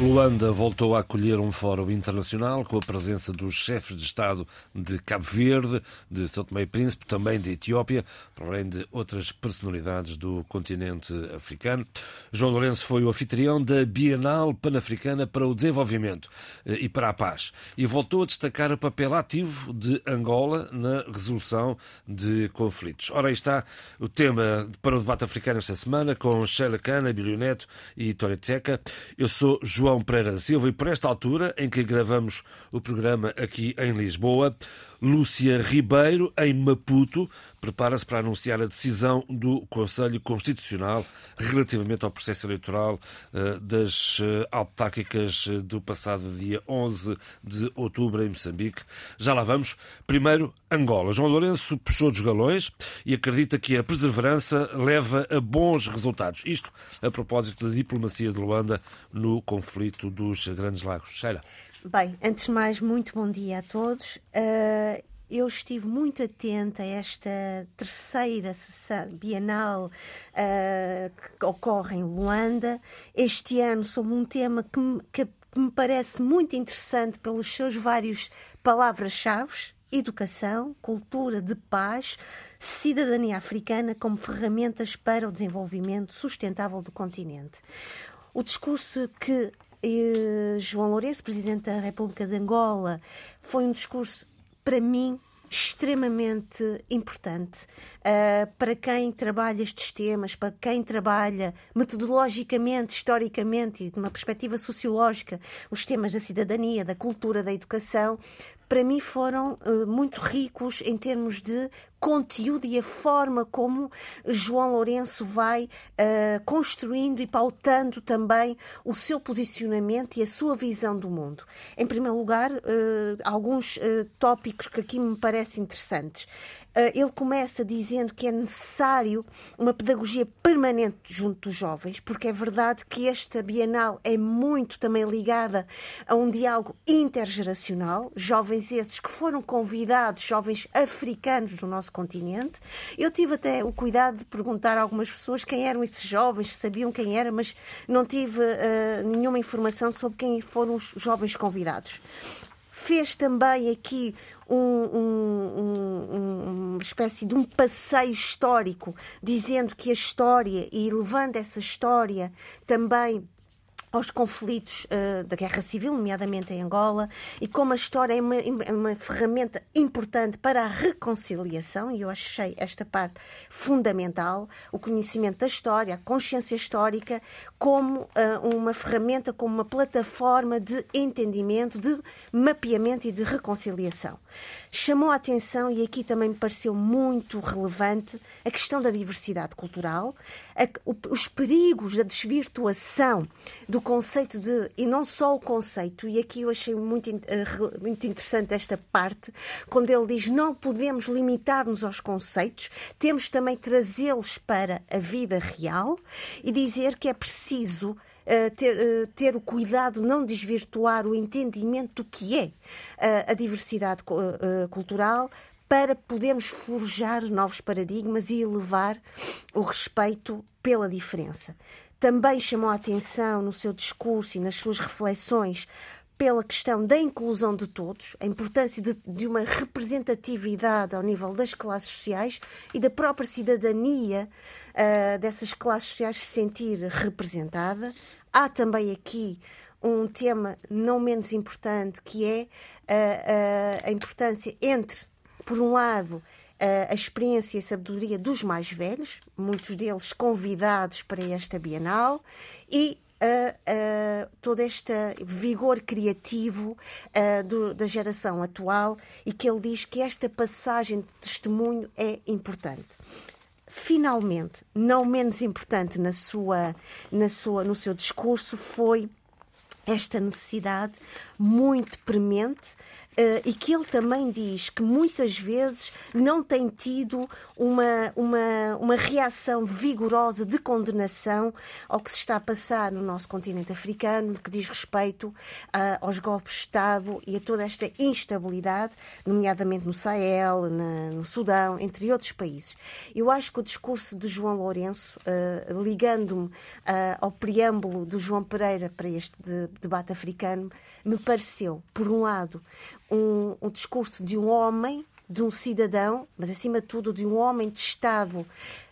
Luanda voltou a acolher um fórum internacional com a presença dos chefes de Estado de Cabo Verde, de São Tomé e Príncipe, também de Etiópia, para além de outras personalidades do continente africano. João Lourenço foi o anfitrião da Bienal Pan-Africana para o Desenvolvimento eh, e para a Paz e voltou a destacar o papel ativo de Angola na resolução de conflitos. Ora, aí está o tema para o debate africano esta semana com Sheila Cana, Bilio Neto e Tória Tcheca. Eu sou João João Pereira Silva e por esta altura em que gravamos o programa aqui em Lisboa, Lúcia Ribeiro, em Maputo, prepara-se para anunciar a decisão do Conselho Constitucional relativamente ao processo eleitoral uh, das uh, autárquicas uh, do passado dia 11 de outubro em Moçambique. Já lá vamos. Primeiro, Angola. João Lourenço puxou dos galões e acredita que a perseverança leva a bons resultados. Isto a propósito da diplomacia de Luanda no conflito dos Grandes Lagos. Sheila. Bem, antes de mais, muito bom dia a todos. Uh, eu estive muito atenta a esta terceira sessão bienal uh, que ocorre em Luanda. Este ano sobre um tema que me, que me parece muito interessante pelos seus vários palavras-chave. Educação, cultura de paz, cidadania africana como ferramentas para o desenvolvimento sustentável do continente. O discurso que e João Lourenço, presidente da República de Angola, foi um discurso, para mim, extremamente importante uh, para quem trabalha estes temas, para quem trabalha metodologicamente, historicamente e de uma perspectiva sociológica os temas da cidadania, da cultura, da educação, para mim foram uh, muito ricos em termos de conteúdo e a forma como João Lourenço vai uh, construindo e pautando também o seu posicionamento e a sua visão do mundo. Em primeiro lugar, uh, alguns tópicos que aqui me parecem interessantes. Ah, ele começa dizendo que é necessário uma pedagogia permanente junto dos jovens, porque é verdade que esta Bienal é muito também ligada a um diálogo intergeracional, jovens esses que foram convidados, jovens africanos do nosso continente. Eu tive até o cuidado de perguntar a algumas pessoas quem eram esses jovens, sabiam quem era, mas não tive uh, nenhuma informação sobre quem foram os jovens convidados fez também aqui um, um, um, uma espécie de um passeio histórico, dizendo que a história, e levando essa história também aos conflitos uh, da guerra civil, nomeadamente em Angola, e como a história é uma, é uma, ferramenta importante para a reconciliação, e eu achei esta parte fundamental, o conhecimento da história, a consciência histórica, como uh, uma ferramenta, como uma plataforma de entendimento, de mapeamento e de reconciliação. Chamou a atenção, e aqui também me pareceu muito relevante, a questão da diversidade cultural, a, os perigos da desvirtuação do conceito de, e não só o conceito, e aqui eu achei muito, eh, muito interessante esta parte, quando ele diz não podemos limitar-nos aos conceitos, temos também trazê-los para a vida real e dizer que é preciso Uh, ter, uh, ter, o cuidado de não desvirtuar o entendimento do que é uh, a diversidade cultural para podermos forjar novos paradigmas e elevar o respeito pela diferença. Também chamou a atenção no seu discurso e nas suas reflexões pela questão da inclusão de todos, a importância de, de, uma representatividade ao nível das classes sociais e da própria cidadania uh, dessas classes sociais se sentir representada. Há também aqui um tema não menos importante que é uh, uh, a importância entre, por um lado, a experiência e a sabedoria dos mais velhos, muitos deles convidados para esta Bienal, e uh, uh, todo este vigor criativo uh, do, da geração atual e que ele diz que esta passagem de testemunho é importante. Finalmente, não menos importante na sua, na sua, no seu discurso, foi esta necessidade muito premente e que ele também diz que muitas vezes não tem tido uma, uma, uma reação vigorosa de condenação ao que se está a passar no nosso continente africano, que diz respeito uh, aos golpes de Estado e a toda esta instabilidade, nomeadamente no Sahel, na, no Sudão, entre outros países. Eu acho que o discurso de João Lourenço, uh, ligando-me ao preâmbulo do João Pereira para este de, debate africano, me pareceu, por um lado, um, um discurso de um homem, de um cidadão, mas acima de tudo de um homem de Estado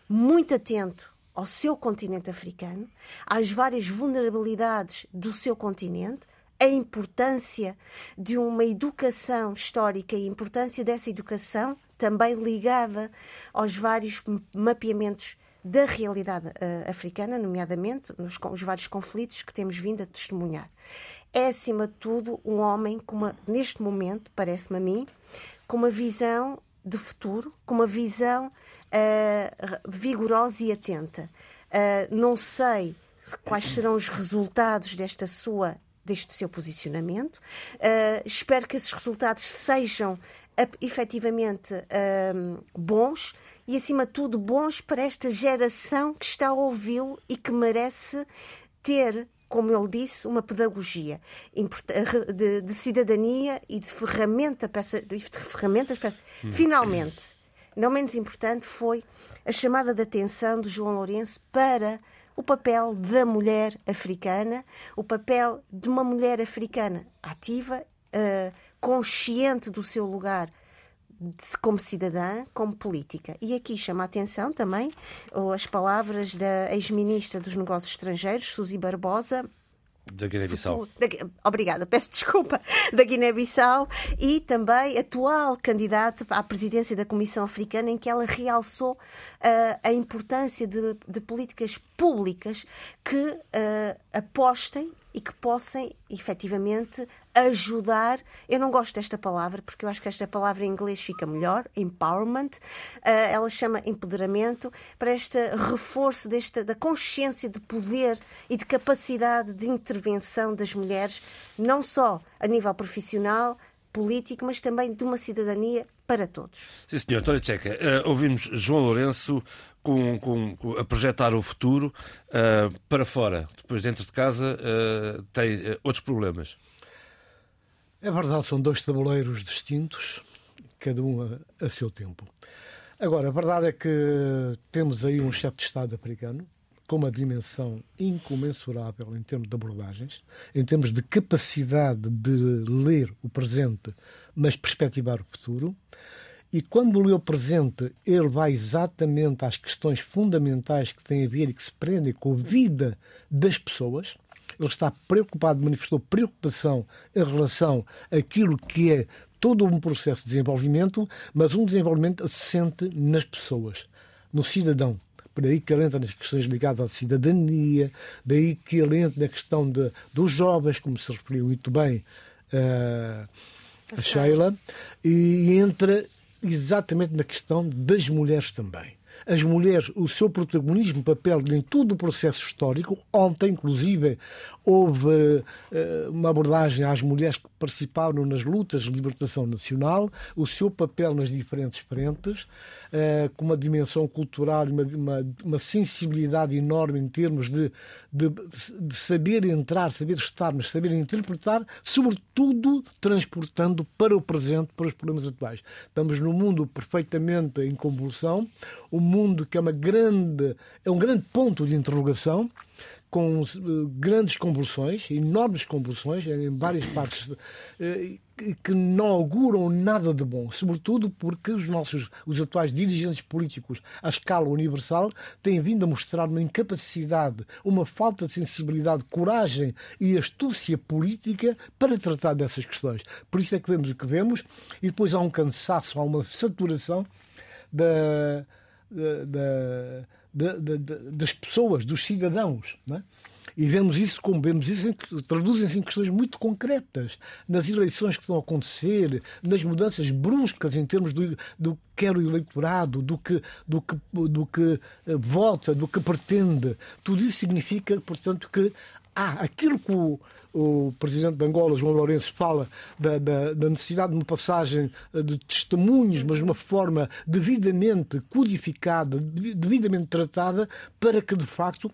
muito atento ao seu continente africano, às várias vulnerabilidades do seu continente, a importância de uma educação histórica e a importância dessa educação também ligada aos vários mapeamentos da realidade uh, africana, nomeadamente nos os vários conflitos que temos vindo a testemunhar é, acima de tudo, um homem, com uma, neste momento, parece-me a mim, com uma visão de futuro, com uma visão uh, vigorosa e atenta. Uh, não sei quais serão os resultados desta sua deste seu posicionamento. Uh, espero que esses resultados sejam efetivamente bons e, acima de tudo, bons para esta geração que está a ouvi-lo e que merece ter como ele disse, uma pedagogia de, de cidadania e de, ferramenta, peça, de ferramentas. Peça. Hum. Finalmente, não menos importante, foi a chamada de atenção de João Lourenço para o papel da mulher africana, o papel de uma mulher africana ativa, uh, consciente do seu lugar como cidadã, como política. E aqui chama a atenção também as palavras da ex-ministra dos Negócios Estrangeiros, Suzy Barbosa, da Guiné-Bissau. Obrigada, peço desculpa. Da Guiné-Bissau e também atual candidata à presidência da Comissão Africana, em que ela realçou uh, a importância de, de, políticas públicas que uh, apostem e que possam efetivamente ajudar. Eu não gosto desta palavra porque eu acho que esta palavra em inglês fica melhor, empowerment. Uh, ela chama empoderamento para este reforço desta da consciência de poder e de capacidade de intervenção das mulheres, não só a nível profissional, político, mas também de uma cidadania para todos. Sim, senhor. Tória Tcheca, uh, ouvimos João Lourenço com, com, com, a projetar o futuro uh, para fora. Depois, dentro de casa, uh, tem outros problemas. É verdade, são dois tabuleiros distintos, cada um a, a seu tempo. Agora, a verdade é que temos aí um chefe de Estado africano com uma dimensão incomensurável em termos de abordagens, em termos de capacidade de ler o presente, mas perspectivar o futuro. E quando lê o presente, ele vai exatamente às questões fundamentais que têm a ver e que se prendem com a vida das pessoas ele está preocupado, manifestou preocupação em relação àquilo que é todo um processo de desenvolvimento, mas um desenvolvimento assente nas pessoas, no cidadão. Por aí que ele entra nas questões ligadas à cidadania, daí que ele entra na questão de, dos jovens, como se referiu muito bem uh, a Sheila, e entra exatamente na questão das mulheres também as mulheres, o seu protagonismo, papel em todo o processo histórico. Ontem, inclusive, houve uh, uma abordagem às mulheres que participaram nas lutas de libertação nacional, o seu papel nas diferentes frentes, uh, com uma dimensão cultural e uma, uma, uma, sensibilidade enorme em termos de, de, de, saber entrar, saber estar, mas saber interpretar, sobretudo transportando para o presente, para os problemas atuais. Estamos num mundo perfeitamente em convulsão, um mundo que é uma grande, é um grande ponto de interrogação com uh, grandes convulsões, enormes convulsões em várias partes uh, que não auguram nada de bom, sobretudo porque os nossos os atuais dirigentes políticos à escala universal têm vindo a mostrar uma incapacidade, uma falta de sensibilidade, coragem e astúcia política para tratar dessas questões. Por isso é que vemos o que vemos e depois há um cansaço, há uma saturação da, da, da de, de, das pessoas, dos cidadãos. É? E vemos isso como vemos isso, traduzem-se em questões muito concretas, nas eleições que estão a acontecer, nas mudanças bruscas em termos do, do que quer o eleitorado, do que, do que, do que eh, vota, do que pretende. Tudo isso significa, portanto, que há aquilo que o, o presidente de Angola, João Lourenço, fala da, da, da, necessidade de uma passagem eh, de testemunhos, mas de uma forma devidamente codificada, devidamente tratada, para que de facto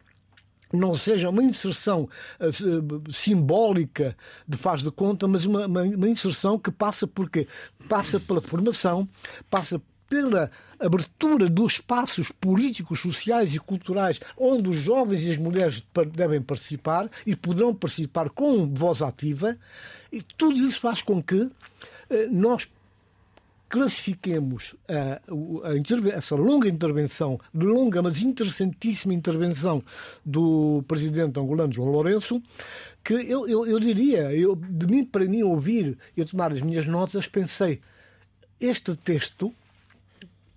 não seja uma inserção uh, simbólica de faz de conta, mas uma, uma, uma inserção que passa porque passa pela formação, passa pela abertura dos espaços políticos, sociais e culturais onde os jovens e as mulheres devem participar e poderão participar com voz ativa, e tudo isso faz com que eh, nós classifiquemos a, essa longa intervenção, longa, mas interessantíssima intervenção do presidente angolano João Lourenço, que eu, eu, eu diria, eu, de mim para mim ouvir e tomar as minhas notas, pensei, este texto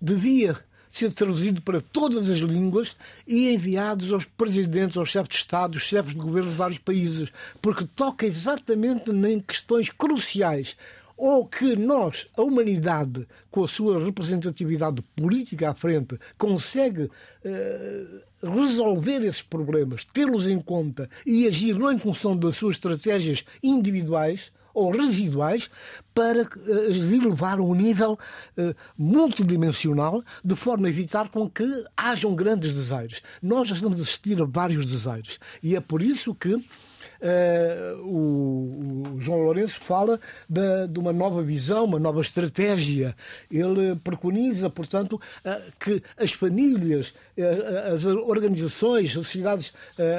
devia ser traduzido para todas as línguas e enviados aos presidentes, aos chefes de Estado, aos chefes de governo de vários países, porque toca exatamente em questões cruciais. Ou que nós, a humanidade, com a sua representatividade política à frente, consegue eh, resolver esses problemas, tê-los em conta e agir não em função das suas estratégias individuais, ou residuais para uh, elevar a um nível uh, multidimensional de forma a evitar com que hajam grandes desaires. Nós já estamos a assistir a vários desaires e é por isso que Uh, o, o, João Lourenço fala de, uma nova visão, uma nova estratégia. Ele preconiza, portanto, que as famílias, as organizações, sociedades,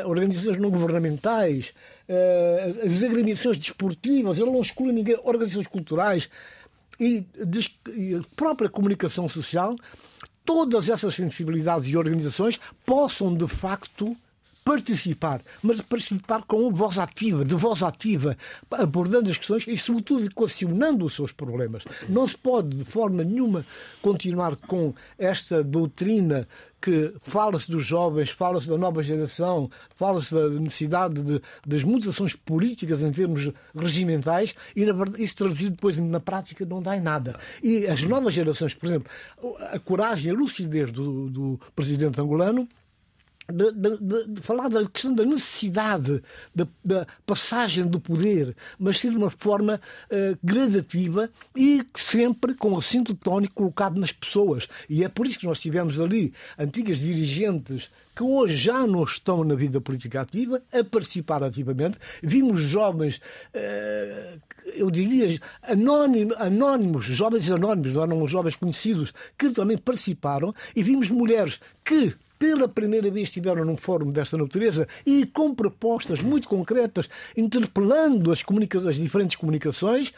organizações não governamentais, uh, as agremiações desportivas, ele não exclui ninguém, organizações culturais e, e a própria comunicação social, todas essas sensibilidades e organizações possam de facto participar, mas participar com voz ativa, de voz ativa, abordando as questões e, sobretudo, equacionando os seus problemas. Não se pode, de forma nenhuma, continuar com esta doutrina que fala-se dos jovens, fala-se da nova geração, fala-se da necessidade de, das mutações políticas em termos regimentais e, na verdade, isso traduzido depois na prática não dá em nada. E as novas gerações, por exemplo, a coragem, a lucidez do, do presidente angolano de, de, de, falar da questão da necessidade da, passagem do poder, mas ser de uma forma uh, gradativa e sempre com o cinto tónico colocado nas pessoas. E é por isso que nós tivemos ali antigas dirigentes que hoje já não estão na vida política ativa, a participar ativamente. Vimos jovens, uh, eu diria, anónimos, anónimos, jovens anónimos, não eram jovens conhecidos, que também participaram, e vimos mulheres que pela primeira vez estiveram num fórum desta natureza e com propostas muito concretas, interpelando as, as diferentes comunicações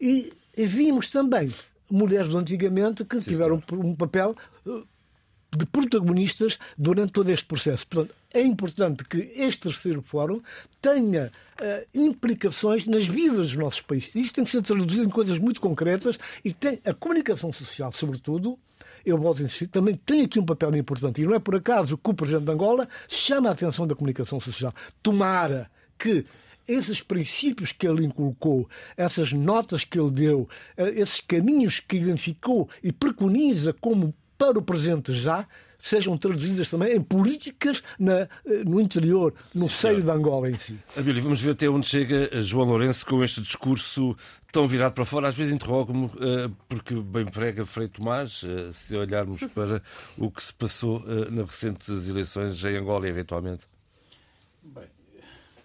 e, e vimos também mulheres do antigamente que Sim, tiveram um papel eh, de protagonistas durante todo este processo. Portanto, é importante que este terceiro fórum tenha uh, implicações nas vidas dos nossos países. Isto tem que ser traduzido em coisas muito concretas e tem a comunicação social, sobretudo, eu volto a insistir, também tem aqui um papel importante. E não é por acaso que o Presidente de Angola chama a atenção da comunicação social. Tomara que esses princípios que ele inculcou, essas notas que ele deu, eh, esses caminhos que identificou e preconiza como para o presente já, sejam traduzidas também em políticas na, eh, no interior, no seio da Angola em si. Abílio, vamos ver até onde chega João Lourenço com este discurso tão virado para fora. Às vezes interrogo-me, uh, porque bem prega Frei Tomás, uh, se olharmos para o que se passou uh, nas recentes eleições em Angola, eventualmente. Bem,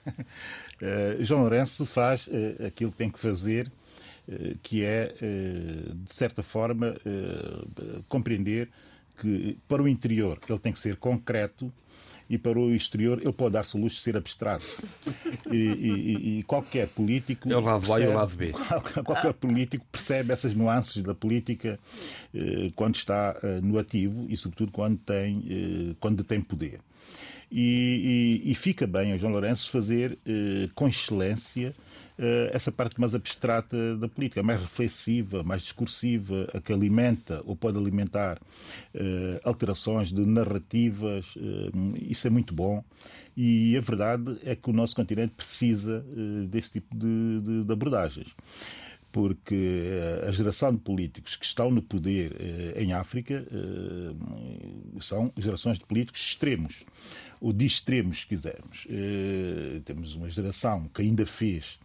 João Lourenço faz aquilo que tem que fazer, que é, de certa forma, compreender para o interior ele tem que ser concreto e para o exterior ele pode dar-se o luxo de ser abstrato. E, e, e, qualquer político. É o lado percebe, A e o lado B. Qualquer político percebe essas nuances da política eh, quando está eh, no ativo e, sobretudo, quando tem, eh, quando tem poder. E, e, fica bem a João Lourenço fazer eh, com excelência essa parte mais abstrata da política, mais reflexiva, mais discursiva, a que alimenta ou pode alimentar uh, alterações de narrativas. Uh, isso é muito bom. E a verdade é que o nosso continente precisa desse tipo de, de, de abordagens. Porque a geração de políticos que estão no poder em África são gerações de políticos extremos ou de extremos, se quisermos. temos uma geração que ainda fez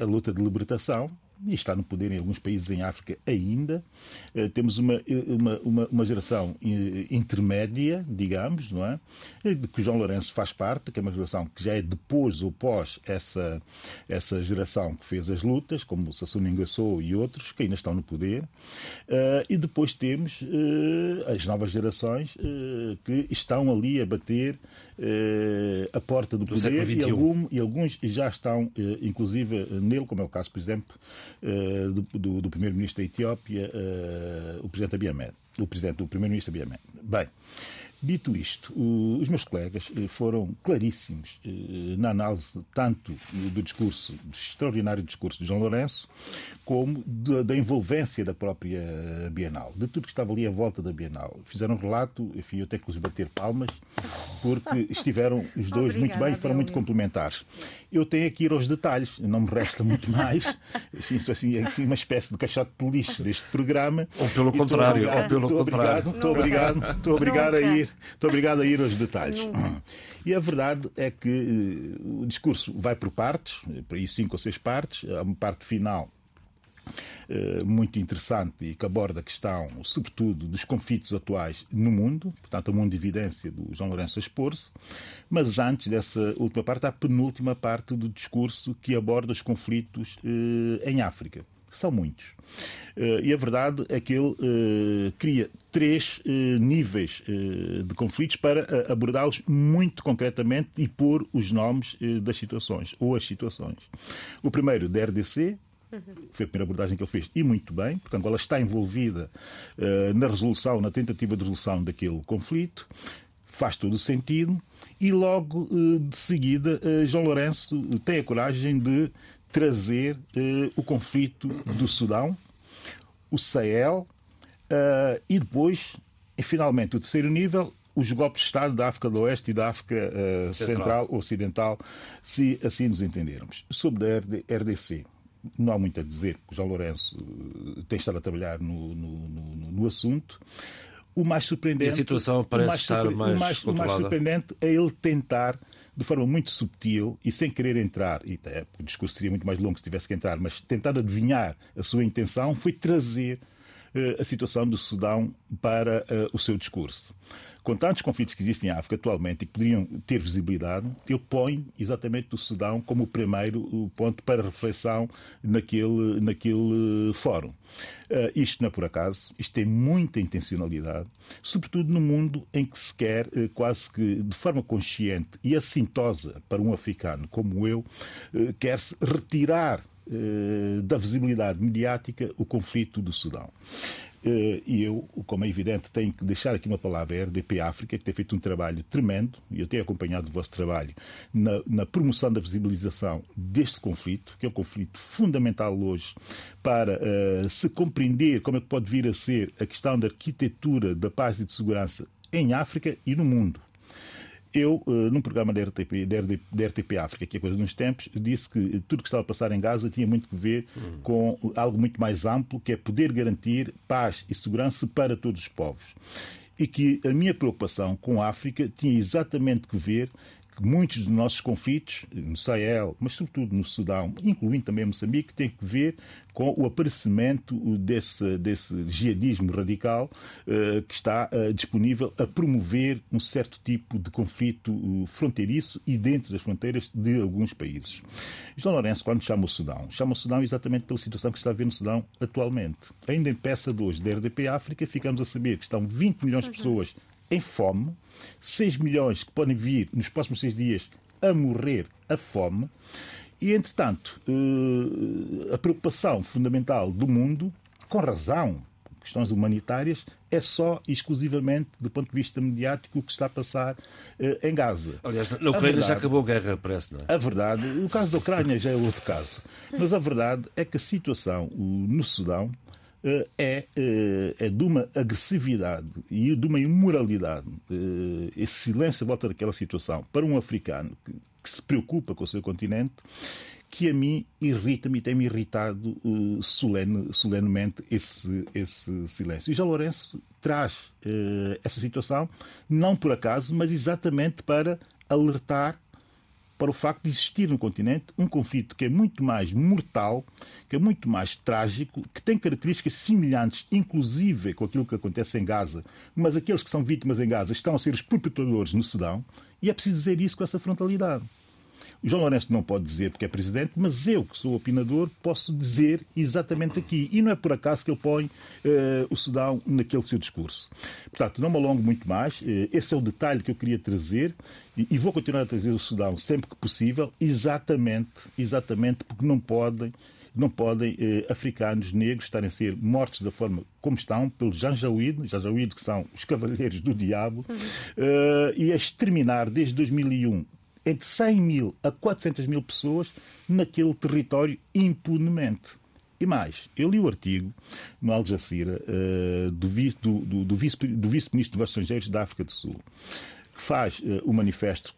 a luta de libertação, e está no poder em alguns países em África ainda. Eh, temos uma, uma, uma, uma geração eh, intermédia, digamos, não é? Eh, de que João Lourenço faz parte, que é uma geração que já é depois ou pós essa, essa geração que fez as lutas, como Sassou Nguesso e outros, que ainda estão no poder. E depois temos as novas gerações que estão ali a bater a porta do, do poder e, algum, e, alguns já estão, inclusive, nele, como é o caso, por exemplo, do, do, do primeiro-ministro da Etiópia, uh, o presidente Abiy Ahmed, o presidente, o primeiro-ministro Abiy Ahmed. Bem, Dito isto, os meus colegas eh, foram claríssimos na análise tanto do discurso, do extraordinário discurso de João Lourenço, como da envolvência da própria Bienal, de tudo que estava ali à volta da Bienal. Fizeram um relato, enfim, eu tenho que lhes bater palmas, porque estiveram os dois Obrigada, muito bem e foram muito complementares. Eu tenho aqui ir aos detalhes, não me resta muito mais. Assim, estou assim, assim, uma espécie de caixote de lixo deste programa. Ou pelo contrário, ou pelo estou contrário. Obrigado, estou obrigado, estou obrigado a ir, estou obrigado a ir aos detalhes. E a verdade é que eh, o discurso vai por partes, por aí cinco ou seis partes. Há uma parte final eh, muito interessante e que aborda a questão, sobretudo, dos conflitos atuais no mundo, portanto, a mundo de evidência do João Lourenço expor-se. Mas antes dessa última parte, há a penúltima parte do discurso que aborda os conflitos eh, em África. São muitos. Uh, e a verdade é que ele uh, cria três uh, níveis de conflitos para abordá-los muito concretamente e pôr os nomes das situações, ou as situações. O primeiro, da RDC, foi a primeira abordagem que ele fez, e muito bem. Portanto, ela está envolvida uh, na resolução, na tentativa de resolução daquele conflito. Faz todo o sentido. E logo uh, de seguida, uh, João Lourenço tem a coragem de trazer o conflito do Sudão, o Sahel e depois, e finalmente, o terceiro nível, os golpes de Estado da África do Oeste e da África uh, Central. Ocidental, se assim nos entendermos. Sobre a RDC, não há muito a dizer, porque João Lourenço eh, tem estado a trabalhar no, no, no, no assunto. O mais surpreendente. E a situação parece mais estar mais, o mais, o mais surpreendente é ele tentar, de forma muito subtil e sem querer entrar, e até, o discurso seria muito mais longo se tivesse que entrar, mas tentar adivinhar a sua intenção foi trazer a situação do Sudão para uh, o seu discurso com tantos conflitos que existem em África atualmente e que poderiam ter visibilidade, ele põe exatamente o Sudão como o primeiro ponto para reflexão naquele, naquele fórum. Uh, isto não é por acaso, isto tem muita intencionalidade, sobretudo no mundo em que se quer, quase que de forma consciente e assintosa para um africano como eu, quer-se retirar da visibilidade mediática o conflito do Sudão. Eh, e eu, como é evidente, tenho que deixar aqui uma palavra à RDP África, que tem feito um trabalho tremendo, e eu tenho acompanhado o vosso trabalho na, na promoção da visibilização deste conflito, que é um conflito fundamental hoje para uh, se compreender como é que pode vir a ser a questão da arquitetura da paz e de segurança em África e no mundo. Eu, uh, num programa da RTP, da RTP África, que é coisa de uns tempos, disse que tudo que estava a passar em Gaza tinha muito que ver hum. com algo muito mais amplo, que é poder garantir paz e segurança para todos os povos. E que a minha preocupação com a África tinha exatamente que ver que muitos dos nossos conflitos, no Sahel, mas sobretudo no Sudão, incluindo também Moçambique, têm que ver com o aparecimento desse, desse jihadismo radical uh, que está uh, disponível a promover um certo tipo de conflito uh, fronteiriço e dentro das fronteiras de alguns países. João Lourenço, quando chama o Sudão, chama o Sudão exatamente pela situação que está a ver no Sudão atualmente. Ainda em peça de hoje da RDP África, ficamos a saber que estão 20 milhões de uhum. pessoas em fome, 6 milhões que podem vir nos próximos seis dias a morrer a fome. E, entretanto, eh, a preocupação fundamental do mundo, com razão, questões humanitárias, é só exclusivamente do ponto de vista mediático o que está a passar eh, em Gaza. Aliás, na Ucrânia verdade, já acabou a guerra, parece, não é? A verdade, o caso da Ucrânia já é outro caso. Mas a verdade é que a situação no Sudão é, eh, é de uma agressividade e de uma imoralidade, eh, esse silêncio à volta daquela situação, para um africano que, que se preocupa com o seu continente, que a mim irrita-me e tem-me irritado uh, solene, solenemente esse, esse silêncio. E João Lourenço traz uh, essa situação, não por acaso, mas exatamente para alertar para o facto de existir no continente um conflito que é muito mais mortal, que é muito mais trágico, que tem características semelhantes, inclusive com aquilo que acontece em Gaza, mas aqueles que são vítimas em Gaza estão a ser os perpetradores no Sudão, e é preciso dizer isso com essa frontalidade. João Lourenço não pode dizer porque é presidente, mas eu, que sou opinador, posso dizer exatamente aqui. E não é por acaso que ele põe uh, o Sudão naquele seu discurso. Portanto, não me alongo muito mais. Uh, esse é o detalhe que eu queria trazer e, e, vou continuar a trazer o Sudão sempre que possível, exatamente, exatamente porque não podem não podem eh, africanos negros estarem a ser mortos da forma como estão pelos Janjaweed, Janjaweed que são os cavaleiros do diabo, uhum. uh, e a exterminar desde 2001 entre 100 mil a 400 mil pessoas naquele território impunemente. E mais, eu li o artigo no Al Jazeera uh, do, vice, do, do, do vice-ministro vice dos Estrangeiros da África do Sul, que faz uh, o manifesto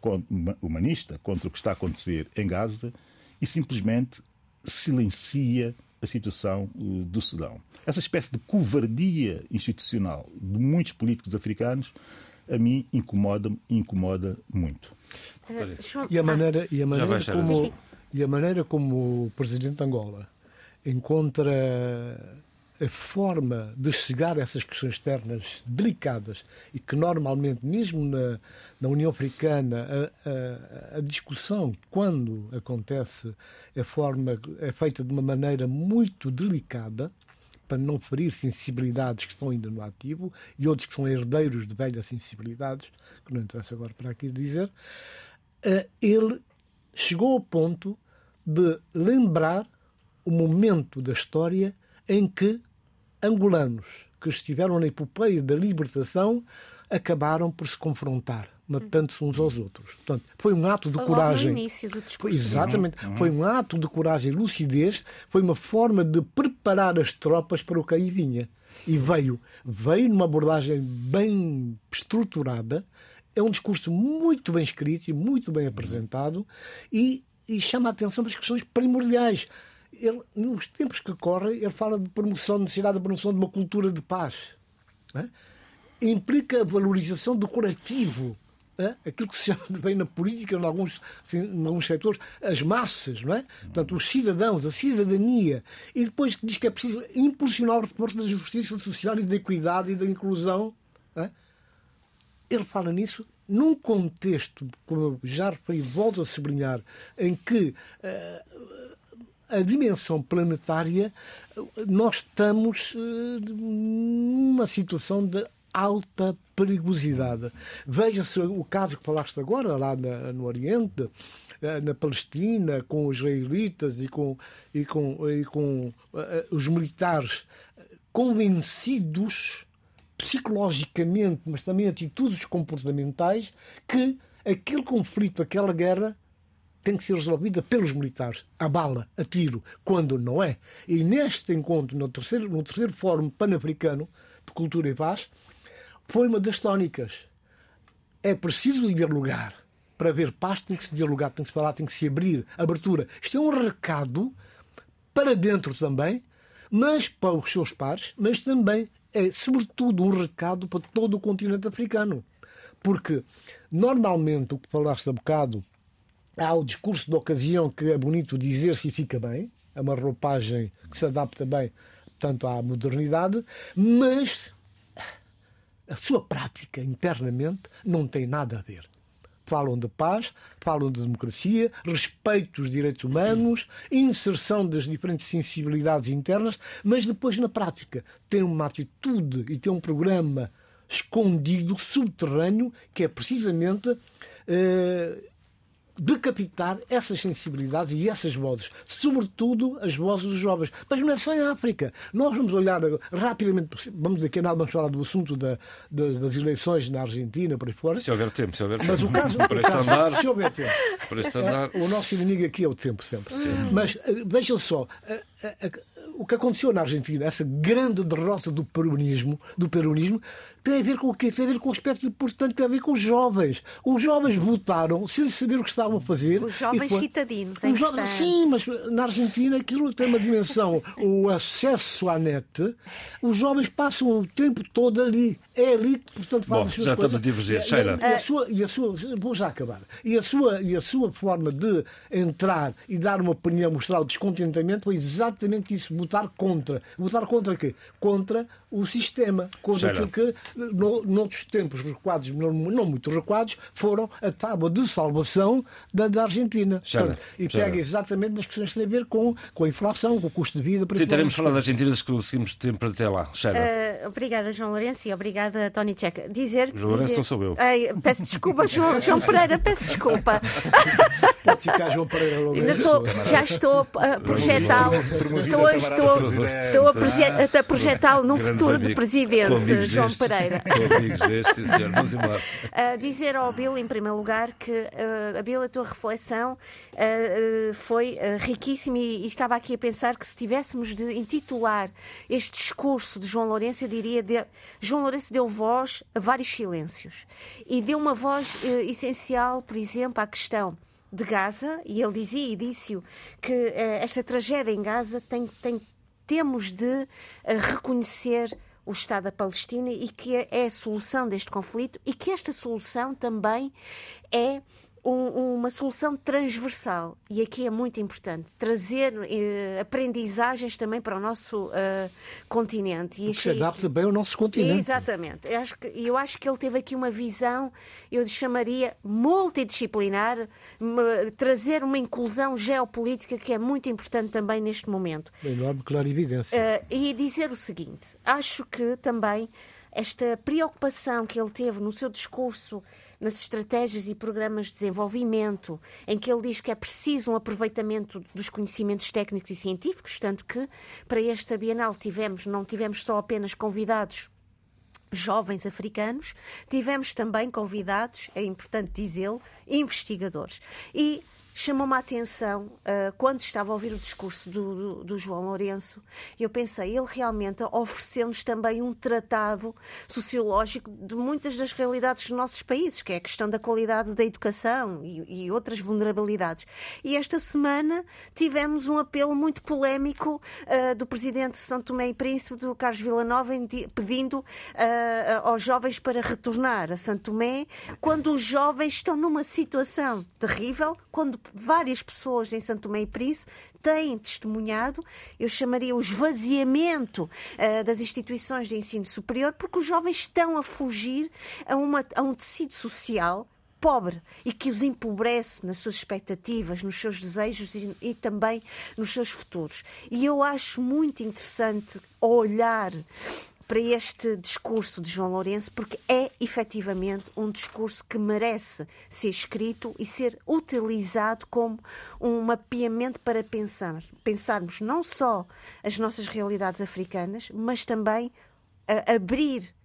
humanista contra o que está a acontecer em Gaza e simplesmente silencia a situação uh, do Sudão. Essa espécie de covardia institucional de muitos políticos africanos a mim incomoda-me incomoda muito. E a maneira, e a maneira, como, e a maneira como o presidente de Angola encontra a forma de chegar a essas questões externas delicadas e que normalmente, mesmo na, na União Africana, a, a, a, discussão, quando acontece, é, forma, é feita de uma maneira muito delicada, para não ferir sensibilidades que estão ainda no ativo e outros que são herdeiros de velhas sensibilidades, que não interessa agora para aqui dizer, eh, ele chegou ao ponto de lembrar o momento da história em que angolanos que estiveram na epopeia da libertação acabaram por se confrontar matando-se uns aos outros. Portanto, foi um ato de foi coragem. No início do discurso. Exatamente. Uhum. Foi um ato de coragem e lucidez, foi uma forma de preparar as tropas para o que aí vinha. E veio, veio numa abordagem bem estruturada, é um discurso muito bem escrito e muito bem apresentado e, e chama a atenção para as questões primordiais. Ele, nos tempos que correm, ele fala de promoção, necessidade de promoção de uma cultura de paz. É? Implica a valorização do coletivo é? aquilo que se chama bem na política, em alguns, assim, em alguns setores, as massas, não é? Portanto, os cidadãos, a cidadania. E depois diz que é preciso impulsionar o reforço da justiça social e da equidade e da inclusão. É? Ele fala nisso num contexto, como já referi, volto a sublinhar, em que uh, a dimensão planetária, nós estamos uh, numa situação de alta perigosidade. Veja-se o caso que falaste agora, lá na, no Oriente, eh, na Palestina, com os israelitas e com, e com, e com uh, os militares convencidos psicologicamente, mas também atitudes comportamentais, que aquele conflito, aquela guerra tem que ser resolvida pelos militares, a bala, a tiro, quando não é. E neste encontro, no terceiro, no terceiro Fórum Pan-Africano de Cultura e Paz, foi uma das tónicas. É preciso dialogar. Para haver paz tem que se dialogar, tem que se falar, tem que se abrir. Abertura. Isto é um recado para dentro também, mas para os seus pares, mas também é, sobretudo, um recado para todo o continente africano. Porque, normalmente, o que falaste há bocado, há o discurso de ocasião que é bonito dizer-se e fica bem, é uma roupagem que se adapta bem, portanto, à modernidade, mas a sua prática internamente não tem nada a ver. Falam de paz, falam de democracia, respeito dos direitos humanos, inserção das diferentes sensibilidades internas, mas depois, na prática, têm uma atitude e têm um programa escondido, subterrâneo, que é precisamente. Eh, decapitar essas sensibilidades e essas vozes, sobretudo as vozes dos jovens. Mas não é só em África. Nós vamos olhar rapidamente, vamos daqui a nada vamos falar do assunto da, das eleições na Argentina, por aí fora. Se houver tempo, se houver tempo. Mas o caso, para este andar, se houver tempo. Para este andar... O nosso inimigo aqui é o tempo sempre. Sim. Mas eh, vejam só, eh, eh, o que aconteceu na Argentina, essa grande derrota do peronismo, do peronismo tem a ver com o quê? Tem a ver com o aspecto importante, tem a ver com os jovens. Os jovens votaram sem saber o que estavam a fazer. Os jovens foi... citadinos, é os jovens, Sim, mas na Argentina aquilo tem uma dimensão. o acesso à net, os jovens passam o tempo todo ali. É ali que, portanto, fazem Bom, as suas já coisas. estamos a divergir. Sheila. E, a, sua, e a sua, vou já acabar. E a, sua, e a sua forma de entrar e dar uma opinião, mostrar o descontentamento foi exatamente isso. Votar contra. Votar contra quê? Contra o sistema. Contra aquilo que, no, noutros tempos recuados, não, não muito recuados, foram a tábua de salvação da, da Argentina. Portanto, e pega exatamente nas questões que têm a ver com, com a inflação, com o custo de vida. Tentaremos falar da Argentina se conseguimos tempo até lá. Uh, obrigada, João Lourenço, e obrigada, Tony Checa. Dizer, João Lourenço dizer... não sou eu. Ai, peço desculpa, João, João Pereira, peço desculpa. Pode ficar João Pereira Lourenço. Já estou a projetá-lo. Estou, estou, estou a, a projetá-lo num futuro de presidente, João Pereira. Vamos embora. Uh, dizer ao Bill, em primeiro lugar, que uh, a Bill, a tua reflexão uh, foi riquíssima e, e, estava aqui a pensar que se tivéssemos de intitular este discurso de João Lourenço, eu diria de, João Lourenço deu voz a vários silêncios e deu uma voz essencial, por exemplo, à questão de Gaza, e ele dizia e disse-o que esta tragédia em Gaza tem, tem temos de reconhecer o Estado da Palestina e que é a solução deste conflito e que esta solução também é um, uma solução transversal. E aqui é muito importante trazer eh, aprendizagens também para o nosso uh, continente. E achei... se adapta bem ao nosso continente. Exatamente. Eu acho, que, eu acho que ele teve aqui uma visão, eu chamaria multidisciplinar, trazer uma inclusão geopolítica que é muito importante também neste momento. Uma enorme clarividência. Uh, e dizer o seguinte: acho que também esta preocupação que ele teve no seu discurso nas estratégias e programas de desenvolvimento, em que ele diz que é preciso um aproveitamento dos conhecimentos técnicos e científicos, tanto que para esta Bienal tivemos, não tivemos só apenas convidados jovens africanos, tivemos também convidados, é importante dizê-lo, investigadores. E chamou-me a atenção uh, quando estava a ouvir o discurso do, do, do João Lourenço. Eu pensei, ele realmente ofereceu-nos também um tratado sociológico de muitas das realidades dos nossos países, que é a questão da qualidade da educação e, e outras vulnerabilidades. E esta semana tivemos um apelo muito polémico uh, do presidente de São Tomé e Príncipe, do Carlos Villanova, pedindo uh, aos jovens para retornar a São Tomé, quando os jovens estão numa situação terrível, quando várias pessoas em Santo Tomé e Príncipe têm testemunhado, eu chamaria o esvaziamento uh, das instituições de ensino superior, porque os jovens estão a fugir a, uma, a um tecido social pobre e que os empobrece nas suas expectativas, nos seus desejos e, e, também nos seus futuros. E eu acho muito interessante olhar para este discurso de João Lourenço, porque é efetivamente um discurso que merece ser escrito e ser utilizado como um mapeamento para pensar, pensarmos não só as nossas realidades africanas, mas também uh, abrir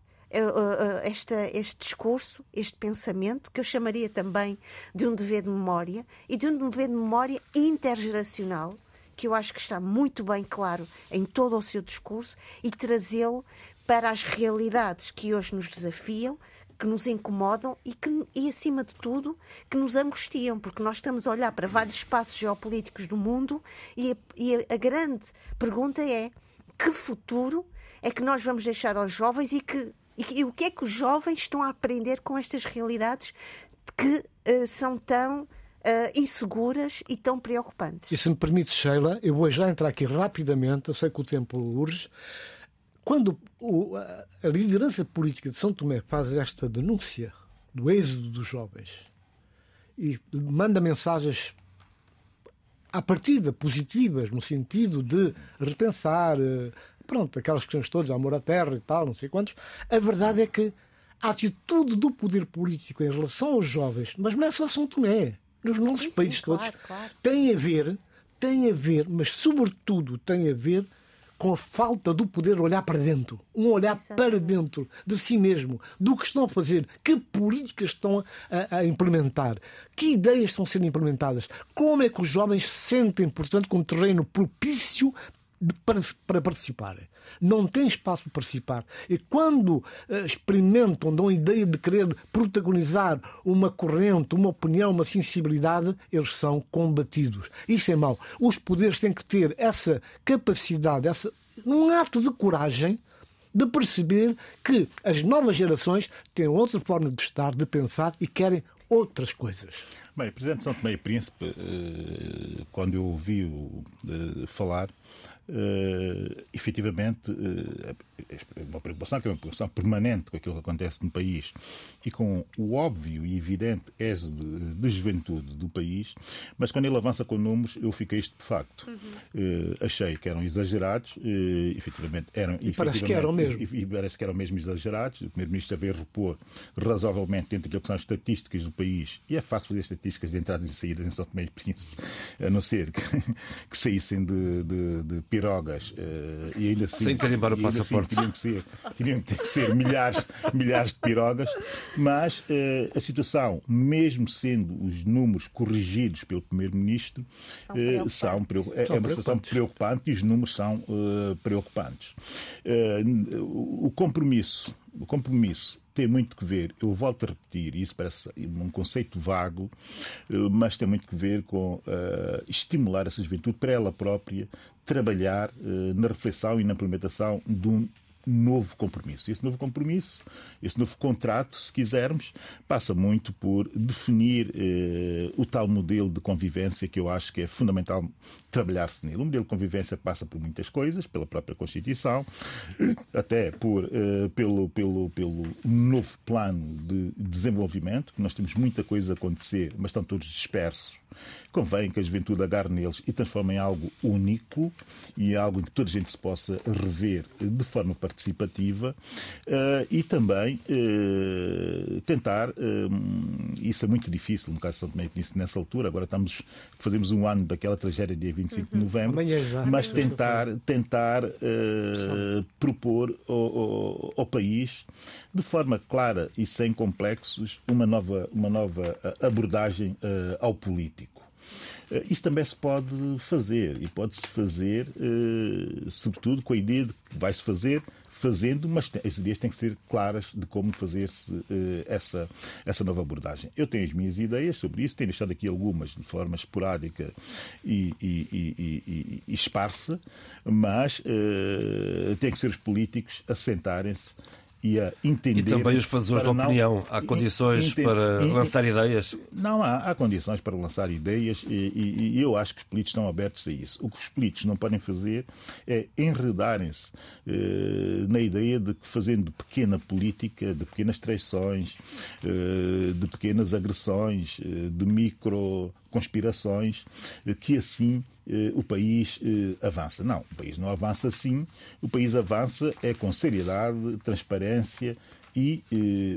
este discurso, este pensamento, que eu chamaria também de um dever de memória e de um dever de memória intergeracional que eu acho que está muito bem claro em todo o seu discurso e trazê-lo para as realidades que hoje nos desafiam, que nos incomodam e, que, e, acima de tudo, que nos angustiam, porque nós estamos a olhar para vários espaços geopolíticos do mundo e a, e a grande pergunta é que futuro é que nós vamos deixar aos jovens e, que, e, e o que é que os jovens estão a aprender com estas realidades que uh, são tão Uh, inseguras e tão preocupantes. E se me permite, Sheila, eu vou já entrar aqui rapidamente, eu sei que o tempo urge, quando o, a liderança política de São Tomé faz esta denúncia do êxodo dos jovens e manda mensagens à partida positivas, no sentido de repensar, eh, pronto, aquelas questões todas, amor à terra e tal, não sei quantos, a verdade é que a atitude do poder político em relação aos jovens, mas não é só São Tomé, nos nossos sim, países sim, todos, claro, claro. tem a ver, tem a ver, mas sobretudo tem a ver com a falta do poder olhar para dentro, um olhar para dentro de si mesmo, do que estão a fazer, que políticas estão a, a, implementar, que ideias estão sendo implementadas, como é que os jovens se sentem, portanto, com um terreno propício para, para participarem. Não têm espaço para participar. E quando uh, experimentam, dão a ideia de querer protagonizar uma corrente, uma opinião, uma sensibilidade, eles são combatidos. Isso é mau. Os poderes têm que ter essa capacidade, essa, um ato de coragem de perceber que as novas gerações têm outra forma de estar, de pensar e querem outras coisas. Bem, o Presidente São Tomé e Príncipe, eh, quando eu ouvi-o eh, falar, efetivamente uh, é uma preocupação que é uma preocupação permanente com aquilo que acontece no país e com o óbvio e evidente êxodo de, de juventude do país, mas quando ele avança com números eu fiquei estupefacto. Uhum. Uh, achei que eram exagerados, uh, efetivamente eram. E parece que eram mesmo. E, e parece que eram mesmo exagerados. O Primeiro-Ministro veio repor razoavelmente dentro daquilo que são as estatísticas do país, e é fácil fazer estatísticas de entradas e saídas em São Tomé e Príncipe, a não ser que, que saíssem de, de, de pirogas uh, e ainda assim. Sem carimbar o assim passaporte. Teriam que ser, teriam que ser milhares, milhares de pirogas, mas uh, a situação, mesmo sendo os números corrigidos pelo Primeiro-Ministro, uh, são, é, é, uma situação preocupante e os números são preocupantes. o compromisso, o compromisso tem muito que ver, eu volto a repetir, isso parece um conceito vago, mas tem muito que ver com uh, estimular essa juventude para ela própria trabalhar uh, na reflexão e na implementação de um novo compromisso. Esse novo compromisso, esse novo contrato, se quisermos, passa muito por definir eh, o tal modelo de convivência que eu acho que é fundamental trabalhar-se nele. O modelo de convivência passa por muitas coisas, pela própria Constituição, até por, eh, pelo, pelo, pelo novo plano de desenvolvimento, que nós temos muita coisa a acontecer, mas estão todos dispersos Convém que a juventude agarre neles e transforme em algo único e algo em que toda a gente se possa rever de forma participativa uh, e também uh, tentar, uh, isso é muito difícil no caso de São Tomé e nessa altura, agora estamos, fazemos um ano daquela tragédia dia 25 de uhum. novembro, mas tentar, tentar propor ao, ao, ao país de forma clara e sem complexos uma nova, uma nova abordagem ao político. Eh, Isto também se pode fazer e pode-se fazer, eh, sobretudo, com a ideia de que vai-se fazer fazendo, mas as ideias têm que ser claras de como fazer-se uh, essa, essa nova abordagem. Eu tenho as minhas ideias sobre isso, tenho deixado aqui algumas de forma esporádica e, e, e, e esparsa, mas uh, tem que ser os políticos a sentarem-se e a entender. E também os fazedores de opinião. Há condições para lançar ideias? Não há. Há condições para lançar ideias e, e, e, eu acho que os políticos estão abertos a isso. O que os políticos não podem fazer é enredarem-se eh, na ideia de que, fazendo pequena política, de pequenas traições, eh, de pequenas agressões, eh, de micro conspirações, eh, que assim eh, o país eh, avança. Não, o país não avança assim. O país avança é com seriedade, transparência e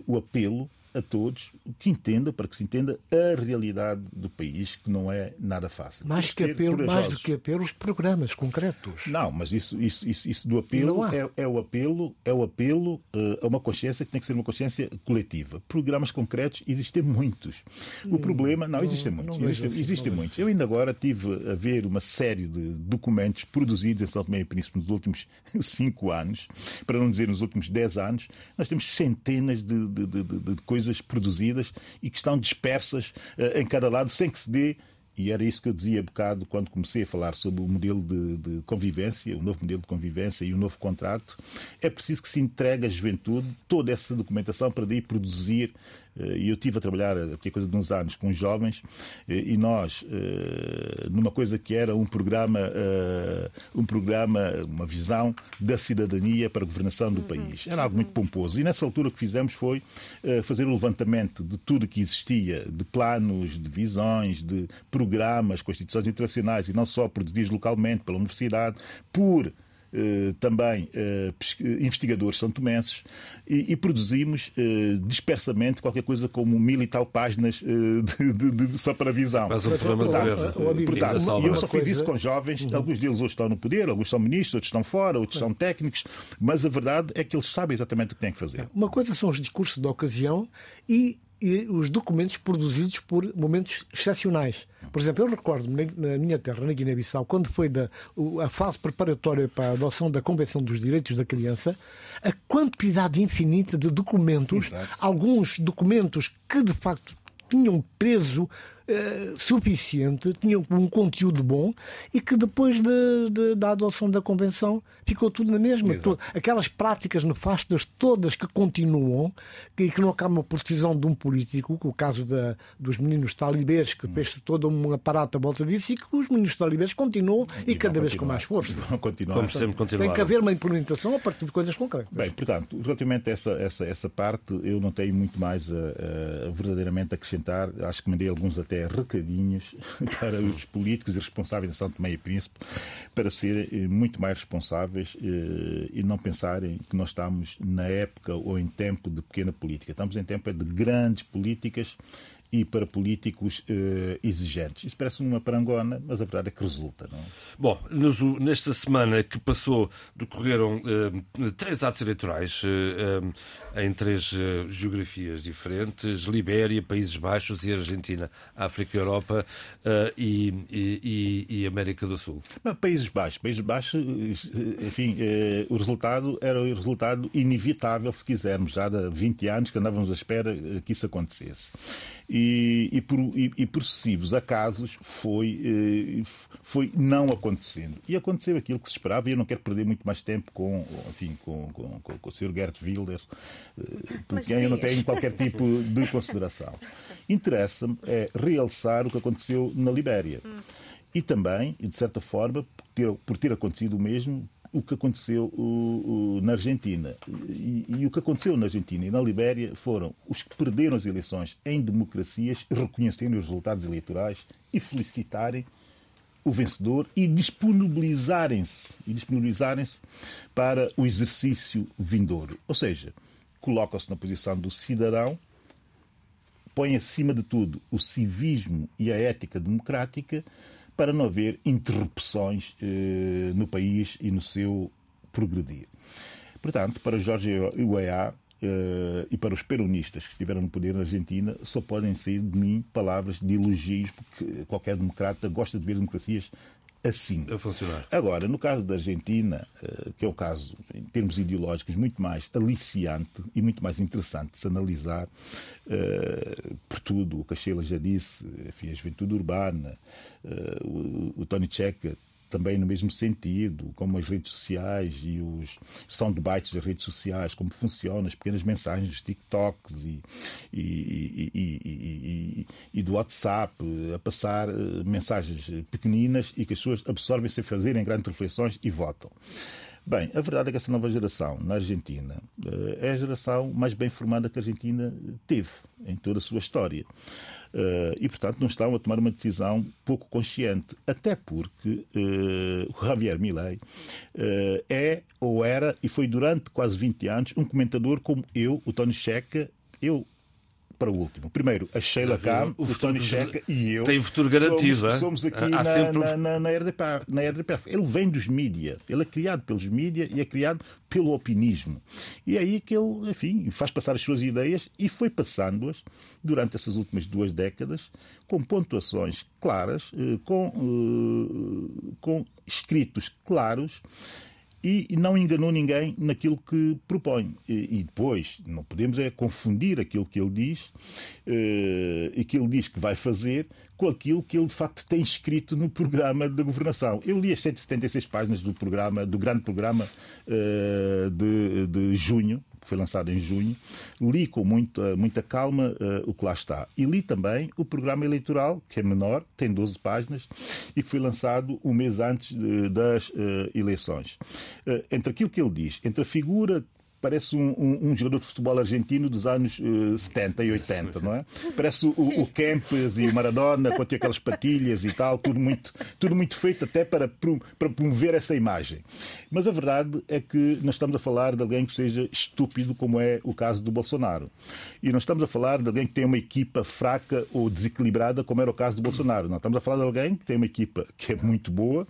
o apelo a todos que entenda, para que se entenda a realidade do país, que não é nada fácil. Mais, que apelo, mais do que apelo, os programas concretos. Não, mas isso, isso, isso, isso do apelo é, é, o apelo, é o apelo uh, a uma consciência que tem que ser uma consciência coletiva. Programas concretos existem muitos. O hum, problema, não, existem não, muitos. Não existem, assim, existem muitos. Eu ainda agora tive a ver uma série de documentos produzidos em São Tomé e Príncipe nos últimos cinco anos, para não dizer nos últimos dez anos. Nós temos centenas de, de, de, de coisas coisas produzidas e que estão dispersas uh, em cada lado sem que se dê e era isso que eu dizia há bocado quando comecei a falar sobre o modelo de, de, convivência, o novo modelo de convivência e o novo contrato. É preciso que se entregue à juventude toda essa documentação para daí produzir eh, e eu tive a trabalhar aqui a coisa de uns anos com jovens eh, e nós eh, numa coisa que era um programa um programa uma visão da cidadania para a governação do país. Era algo muito pomposo. E nessa altura o que fizemos foi fazer o levantamento de tudo que existia de planos de visões de programas com instituições internacionais e não só produzidos localmente pela universidade por eh, também eh, investigadores são tomenses e, e produzimos eh, dispersamente qualquer coisa como mil e tal páginas de, de, de, só para visão. Mas um problema de Portanto, e eu só fiz isso com jovens, uhum. alguns deles hoje estão no poder, alguns são ministros, outros estão fora, outros são técnicos, mas a verdade é que eles sabem exatamente o que têm que fazer. Uma coisa são os discursos da ocasião e e os documentos produzidos por momentos excepcionais. Por exemplo, eu recordo na minha terra, na Guiné-Bissau, quando foi da, a fase preparatória para a adoção da Convenção dos Direitos da Criança, a quantidade infinita de documentos, Exato. alguns documentos que de facto tinham peso eh, suficiente, tinham um conteúdo bom e que depois de, de, da adoção da Convenção ficou tudo na mesma. aquelas práticas nefastas todas que continuam e que não acabam por decisão de um político, o caso da, dos meninos talibês, que hum. fez todo um aparato à volta disso e que os meninos talibês continuam e, e cada vez continuar. com mais força. Vão continuar. Vamos sempre continuar. Tem que haver uma implementação a partir de coisas concretas. Bem, portanto, relativamente a essa, essa, essa parte, eu não tenho muito mais a, a verdadeiramente acrescentar. Acho que mandei alguns até até recadinhos para os políticos e responsáveis de São Tomé e Príncipe para serem eh, muito mais responsáveis eh, e não pensarem que nós estamos na época ou em tempo de pequena política. Estamos em tempo de grandes políticas e para políticos uh, exigentes. Isso parece uma parangona, mas a verdade é que resulta. Não é? Bom, nos, nesta semana que passou, decorreram uh, três atos eleitorais uh, em três geografias diferentes: Libéria, Países Baixos e Argentina, África, Europa e, e, e, América do Sul. Mas Países Baixos, Países Baixos, enfim, o resultado era o resultado inevitável, se quisermos, já há 20 anos que andávamos à espera que isso acontecesse e, e, por, e, e por sucessivos acasos foi, eh, foi não acontecendo. E aconteceu aquilo que se esperava, e eu não quero perder muito mais tempo com, enfim, com, com, com, com o Sr. Gert Wilders, eh, por quem eu não tenho qualquer tipo de consideração. Interessa-me é realçar o que aconteceu na Libéria. E também, e de certa forma, por ter, por ter acontecido o mesmo, o que aconteceu o, o, na Argentina. E, e, o que aconteceu na Argentina e na Libéria foram os que perderam as eleições em democracias reconhecerem os resultados eleitorais e felicitarem o vencedor e disponibilizarem-se e disponibilizarem-se para o exercício vindouro. Ou seja, colocam-se na posição do cidadão, põem acima de tudo o civismo e a ética democrática para não haver interrupções eh, no país e no seu progredir. Portanto, para Jorge Weah eh, e para os peronistas que estiveram no poder na Argentina, só podem sair de mim palavras de elogios, porque qualquer democrata gosta de ver democracias assim. A funcionar. Agora, no caso da Argentina, eh, que é o caso, em termos ideológicos, muito mais aliciante e muito mais interessante de se analisar, eh, por tudo o que a Sheila já disse, enfim, a juventude urbana, eh, o, Tony Checa também no mesmo sentido, como as redes sociais e os soundbites das redes sociais, como funcionam, as pequenas mensagens dos TikToks e, e, e, e, do WhatsApp, a passar eh, mensagens pequeninas e que as pessoas absorvem sem fazerem grandes reflexões e votam. Bem, a verdade é que essa nova geração na Argentina eh, é a geração mais bem formada que a Argentina teve em toda a sua história. Uh, e, portanto, não estão a tomar uma decisão pouco consciente. Até porque uh, o Javier Milei é, ou era, e foi durante quase 20 anos, um comentador como eu, o Tony Checa, eu para o último. Primeiro, a Sheila Kahn, o, o Tony Checa e eu. Tem futuro garantido, somos, somos aqui na, sempre... na, na, na, RDP, na RDP. Ele vem dos mídia. Ele é criado pelos mídia e é criado pelo opinismo. E é aí que ele, enfim, faz passar as suas ideias e foi passando-as durante essas últimas duas décadas com pontuações claras, eh, com, eh, com escritos claros e não enganou ninguém naquilo que propõe. E, depois, não podemos é confundir aquilo que ele diz uh, e que ele diz que vai fazer com aquilo que ele de facto tem escrito no programa da governação. Eu li as 176 páginas do programa, do grande programa uh, de, de junho, que foi lançado em junho, li com muita, muita calma uh, o que lá está. E li também o programa eleitoral, que é menor, tem 12 páginas, e que foi lançado um mês antes uh, das uh, eleições. entre aquilo que ele diz, entre a figura parece um, um, um, jogador de futebol argentino dos anos uh, eh, 70 e 80, não é? Parece o, o Kempes e o Maradona com aquelas patilhas e tal, tudo muito, tudo muito feito até para, para promover essa imagem. Mas a verdade é que nós estamos a falar de alguém que seja estúpido, como é o caso do Bolsonaro. E não estamos a falar de alguém que tem uma equipa fraca ou desequilibrada, como era o caso do Bolsonaro. Não, estamos a falar de alguém que tem uma equipa que é muito boa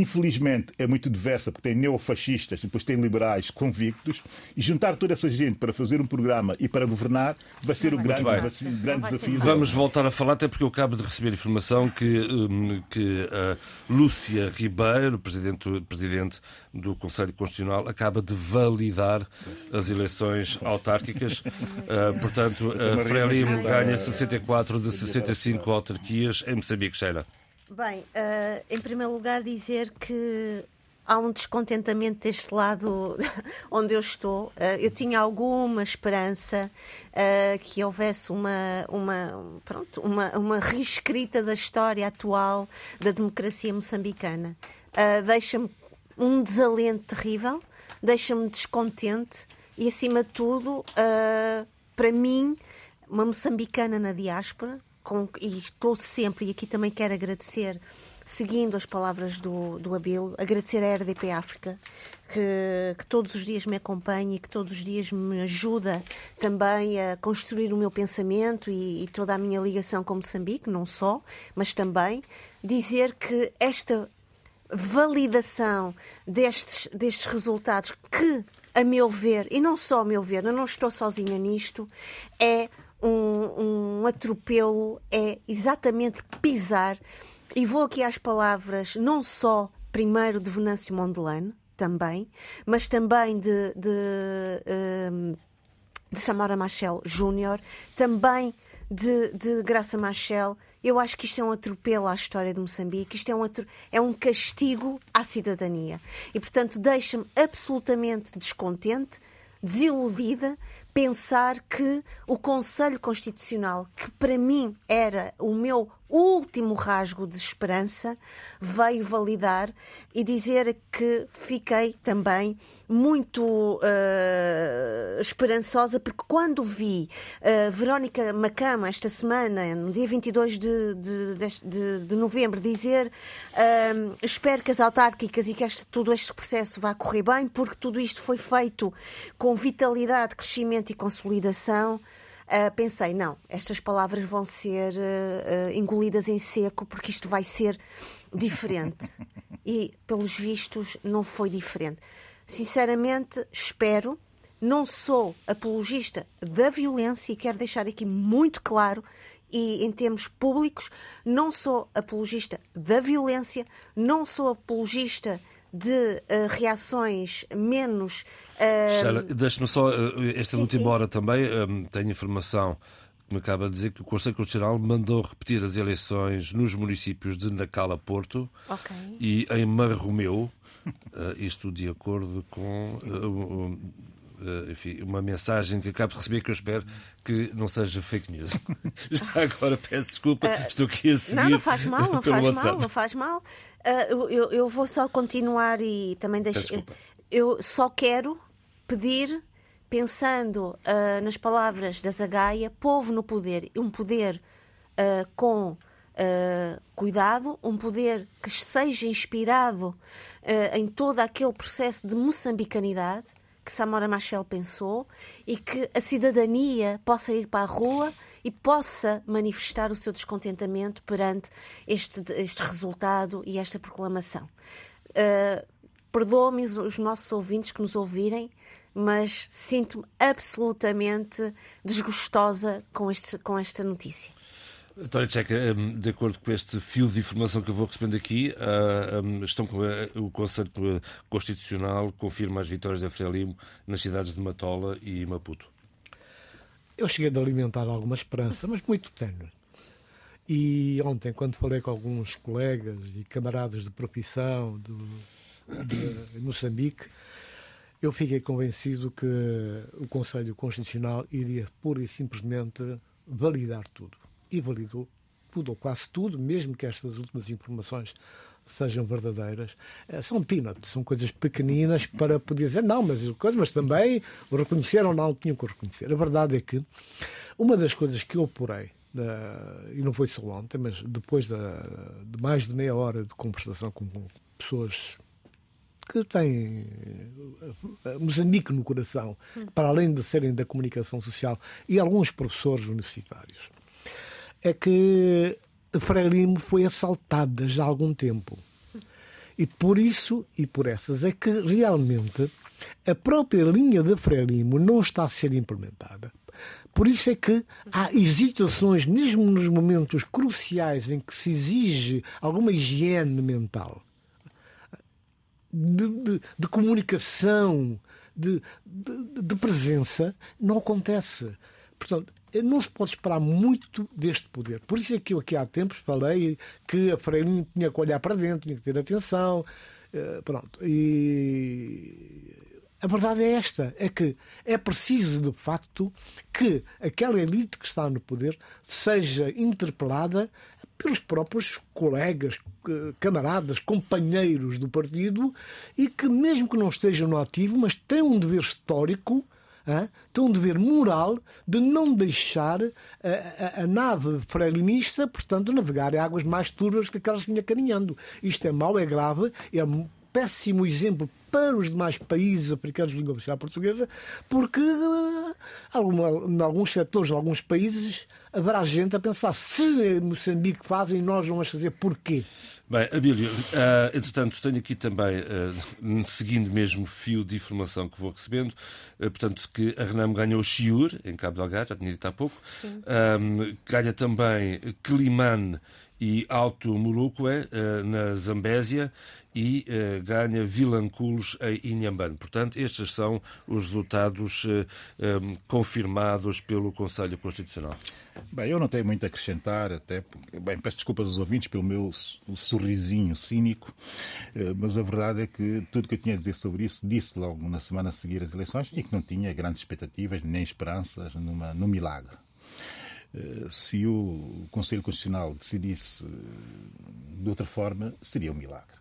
infelizmente, é muito diversa, porque tem neofascistas, depois tem liberais convictos, e juntar toda essa gente para fazer um programa e para governar vai ser o grande, vai ser, grande desafio. Vamos voltar a falar, até porque eu acabo de receber informação que, hum, que a Lúcia Ribeiro, presidente, presidente do Conselho Constitucional, acaba de validar as eleições autárquicas. Uh, portanto, a Frelimo ganha 64 de 65 autarquias em Moçambique, Sheila. Bem, uh, em primeiro lugar, dizer que há um descontentamento deste lado onde eu estou. Uh, eu tinha alguma esperança uh, que houvesse uma, uma, pronto, uma, uma reescrita da história atual da democracia moçambicana. Deixa-me um desalento terrível, deixa-me descontente e, acima de tudo, para mim, uma moçambicana na diáspora, com, e estou sempre, e aqui também quero agradecer, seguindo as palavras do, do Abel, agradecer à RDP África, que, que, todos os dias me acompanha e que todos os dias me ajuda também a construir o meu pensamento e, e toda a minha ligação com Moçambique, não só, mas também dizer que esta validação destes, destes resultados que, a meu ver, e não só a meu ver, eu não estou sozinha nisto, é um, um atropelo, é exatamente pisar. E vou aqui às palavras, não só primeiro de Venâncio Mondelano, também, mas também de, de, de Samara Machel Júnior, também de, de Graça Machel. Eu acho que isto é um atropelo à história de Moçambique, isto é um, é um castigo à cidadania. E, portanto, deixa-me absolutamente descontente, desiludida, pensar que o Conselho Constitucional, que para mim era o meu último rasgo de esperança, veio validar e dizer que fiquei também muito uh, esperançosa, porque quando vi uh, Verónica Macama esta semana, no dia 22 de, de, de, de novembro, dizer uh, espero que as autárquicas e que este, todo este processo vá correr bem, porque tudo isto foi feito com vitalidade, crescimento e consolidação. Uh, pensei, não, estas palavras vão ser uh, engolidas em seco porque isto vai ser diferente. E, pelos vistos, não foi diferente. Sinceramente, espero. Não sou apologista da violência e quero deixar aqui muito claro e em termos públicos, não sou apologista da violência, não sou apologista de uh, reações menos. Uh... Deixe-me só, uh, esta sim, última sim. hora também, um, tenho informação que me acaba de dizer que o Conselho Constitucional mandou repetir as eleições nos municípios de Nacala Porto okay. e em Marromeu, uh, isto de acordo com uh, enfim, uma mensagem que acabo de receber que eu espero que não seja fake news. Já agora peço desculpa, estou aqui a seguir. Não, não faz mal, não faz WhatsApp. mal, não faz mal. eu, eu vou só continuar e também deixo. Eu só quero pedir pensando uh, nas palavras da Zagaia, povo no poder, um poder uh, com uh, cuidado, um poder que seja inspirado em todo aquele processo de moçambicanidade que Samora Machel pensou e que a cidadania possa ir para a rua e possa manifestar o seu descontentamento perante este, este resultado e esta proclamação. Uh, Perdoa-me os nossos ouvintes que nos ouvirem, mas sinto-me absolutamente desgostosa com, este, com esta notícia. António Tcheca, hum, de acordo com este fio de informação que eu vou recebendo aqui, ah, hum, estão com o Conselho Constitucional confirma as vitórias da Frelimo nas cidades de Matola e Maputo. Eu cheguei a alimentar alguma esperança, mas muito tenue. E ontem, quando falei com alguns colegas e camaradas de profissão do, de Moçambique, eu fiquei convencido que o Conselho Constitucional iria pura e simplesmente validar tudo. E validou tudo, ou quase tudo, mesmo que estas últimas informações sejam verdadeiras. Eh, são peanuts, são coisas pequeninas para poder dizer não, mas coisas, mas também o reconheceram não tinham que reconhecer. A verdade é que uma das coisas que eu apurei, e não foi só ontem, mas depois de, mais de meia hora de conversação com pessoas que têm eh, Moçambique no coração, para além de serem da comunicação social, e alguns professores universitários, é que Frelimo foi assaltada já há algum tempo. E por isso e por essas é que realmente a própria linha da Frelimo não está a ser implementada. Por isso é que há hesitações, mesmo nos momentos cruciais em que se exige alguma higiene mental, de, de, de comunicação, de, de, presença, não acontece. Portanto, não se pode esperar muito deste poder. Por isso é que eu aqui há tempos falei que a Frelimo tinha que olhar para dentro, tinha que ter atenção. Eh, pronto. E a verdade é esta: é que é preciso, de facto, que aquela elite que está no poder seja interpelada pelos próprios colegas, camaradas, companheiros do partido e que, mesmo que não estejam no ativo, mas têm um dever histórico. Tem um dever moral de não deixar a, a, a nave frelinista, portanto, navegar em águas mais turvas que aquelas que vinha caminhando. Isto é mau, é grave, é péssimo exemplo para os demais países africanos de língua oficial portuguesa, porque uh, em alguns setores, em alguns países, haverá gente a pensar se em Moçambique fazem, nós não vamos fazer porquê. Bem, Abílio, uh, entretanto, tenho aqui também, uh, seguindo mesmo o fio de informação que vou recebendo, uh, portanto, que a Renam ganhou Chiur, em Cabo Delgado, já tinha dito há pouco, um, ganha também Climane e Alto Moluque, na Zambésia, e uh, ganha Vilanculos em Inhambane. Portanto, estes são os resultados eh, um, confirmados pelo Conselho Constitucional. Bem, eu não tenho muito a acrescentar, até porque, bem, peço desculpas aos ouvintes pelo meu sorrisinho cínico, mas a verdade é que tudo que eu tinha a dizer sobre isso disse logo na semana a seguir as eleições e que não tinha grandes expectativas nem esperanças numa, num milagre se o Conselho Constitucional decidisse de outra forma, seria um milagre.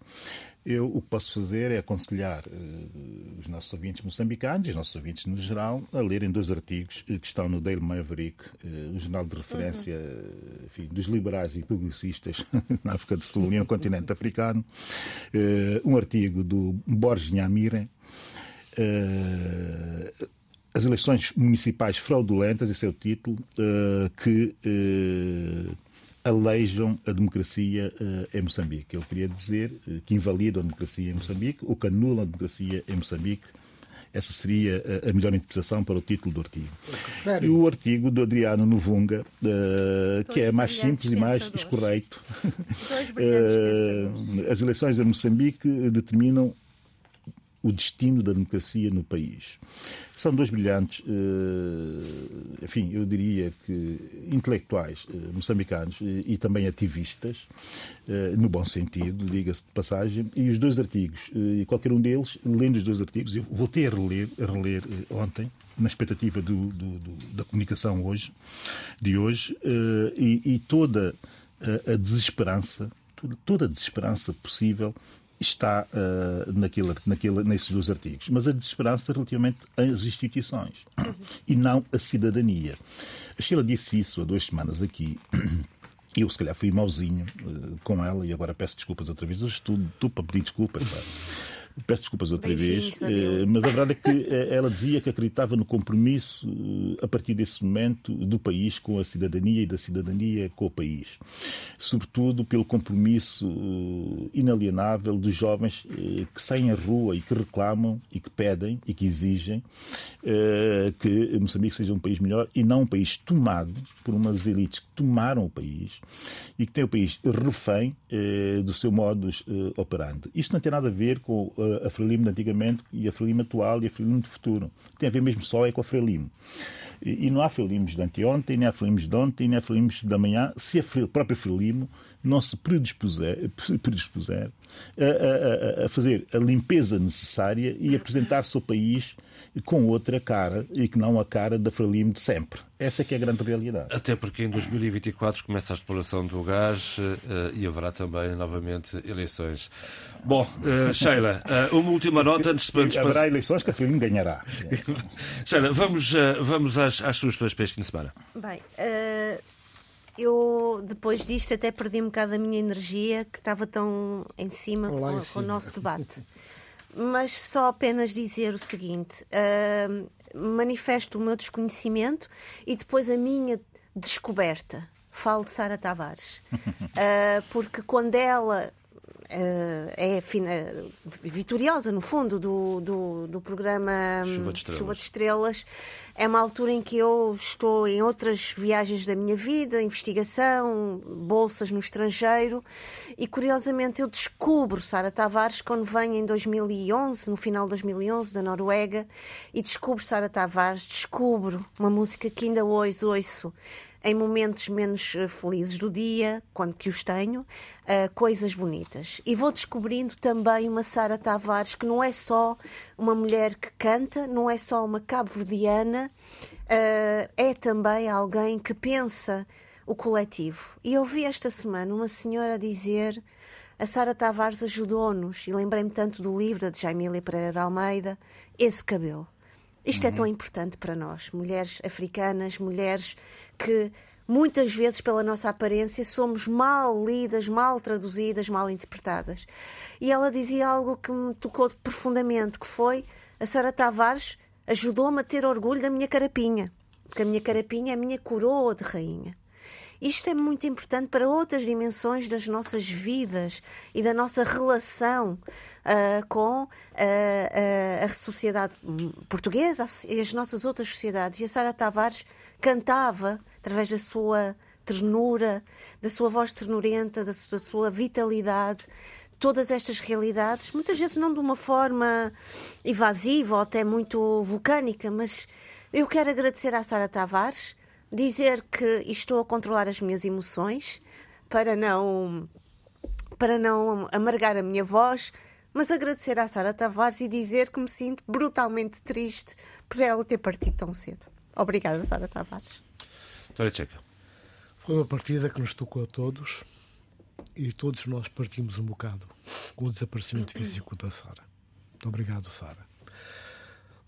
Eu o que posso fazer é aconselhar uh, os nossos ouvintes moçambicanos e os nossos ouvintes no geral a lerem dois artigos uh, que estão no Daily Maverick, uh, o jornal de referência uhum. enfim, dos liberais e progressistas na África do Sul e no continente africano. um artigo do Borges Nhamire. As eleições municipais fraudulentas, esse é o título, que alejam a democracia uh, em Moçambique. Ele queria dizer uh, que invalidam a democracia em Moçambique ou que anulam a democracia em Moçambique. Essa seria uh, a melhor interpretação para o título do artigo. E o artigo do Adriano Novunga, que é mais simples e mais escorreito. as eleições em Moçambique determinam o destino da democracia no país. São dois brilhantes, eh, enfim, eu diria que intelectuais eh, moçambicanos e também ativistas, eh, no bom sentido, diga-se de passagem, e os dois artigos, e qualquer um deles, lendo os dois artigos, eu voltei a reler, a reler ontem, na expectativa do, do, do, da comunicação hoje, de hoje, e, e toda a desesperança, toda a desesperança possível está uh, naquele, naquele, nesses dois artigos, mas a desesperança relativamente às instituições e não à cidadania. A Sheila disse isso há duas semanas aqui. Eu, se calhar, fui mauzinho uh, com ela e agora peço desculpas outra vez. Eu estou, estou para pedir desculpas. Peço desculpas outra vez, eh, mas a verdade é que eh, ela dizia que acreditava no compromisso, eh, a partir desse momento, do país com a cidadania e da cidadania com o país. Sobretudo pelo compromisso inalienável dos jovens que saem à rua e que reclamam e que pedem e que exigem que Moçambique seja um país melhor e não um país tomado por umas elites que tomaram o país e que tem o país refém do seu modus operandi. Isto não tem nada a ver com a Frelimo de antigamente e a Frelimo atual e a Frelimo de futuro. Tem a ver mesmo só é com a Frelimo. E, e não há Frelimos de anteontem, nem há Frelimos de ontem, nem há Frelimos da manhã, se a própria Frelimo não se predispuser, predispuser a, a, a, fazer a limpeza necessária e apresentar-se ao país com outra cara e que não a cara da Frelimo de sempre. Essa é que é a grande realidade. Até porque em 2024 começa a exploração do gás uh, e haverá também novamente eleições. Bom, uh, Sheila, uh, uma última nota antes de... Haverá eleições que a Frelimo ganhará. Sheila, vamos, vamos às, às sugestões para este fim de semana. Bem, eu depois disto até perdi um bocado a minha energia que estava tão em cima com, com, o nosso debate. Mas só apenas dizer o seguinte: uh, manifesto o meu desconhecimento e depois a minha descoberta. Falo de Sara Tavares. Uh, porque quando ela é vitoriosa, no fundo, do, do, do programa Chuva de, Chuva de Estrelas. É uma altura em que eu estou em outras viagens da minha vida, investigação, bolsas no estrangeiro, e curiosamente eu descubro Sara Tavares quando venho em 2011, no final de 2011, da Noruega, e descubro Sara Tavares, descubro uma música que ainda hoje ouço em momentos menos eh, felizes do dia, quando que os tenho, uh, coisas bonitas. E vou descobrindo também uma Sara Tavares que não é só uma mulher que canta, não é só uma cabo-verdiana, uh, é também alguém que pensa o coletivo. E eu vi esta semana uma senhora dizer a Sara Tavares ajudou-nos, e lembrei-me tanto do livro de Jaimília Pereira de Almeida, esse cabelo. Isto uhum. é tão importante para nós, mulheres africanas, mulheres que muitas vezes, pela nossa aparência, somos mal lidas, mal traduzidas, mal interpretadas. E ela dizia algo que me tocou profundamente, que foi a Sara Tavares ajudou-me a ter orgulho da minha carapinha, porque a minha carapinha é a minha coroa de rainha. Isto é muito importante para outras dimensões das nossas vidas e da nossa relação uh, com uh, uh, a sociedade portuguesa e as nossas outras sociedades. E a Sara Tavares cantava através da sua ternura, da sua voz ternurenta, da sua, da sua vitalidade, todas estas realidades, muitas vezes não de uma forma evasiva ou até muito vulcânica, mas eu quero agradecer à Sara Tavares dizer que estou a controlar as minhas emoções para não para não amargar a minha voz, mas agradecer à Sara Tavares e dizer que me sinto brutalmente triste por ela ter partido tão cedo. Obrigada, Sara Tavares. Vitória Checa. Foi uma partida que nos tocou a todos e todos nós partimos um bocado com o desaparecimento físico da Sara. Muito obrigado, Sara.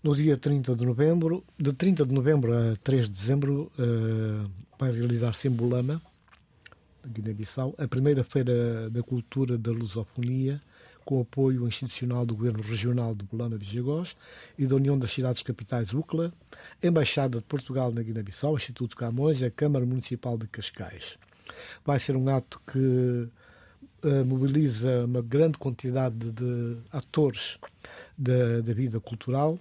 No dia 30 de novembro, de 30 de novembro a 3 de dezembro, uh, vai realizar-se em Bolama, Guiné-Bissau, a primeira Feira da Cultura da Lusofonia, com apoio institucional do Governo Regional de Bolama Vigigós e da União das Cidades Capitais UCLA, Embaixada de Portugal na Guiné-Bissau, Instituto Camões e a Câmara Municipal de Cascais. Vai ser um ato que uh, mobiliza uma grande quantidade de atores da vida cultural,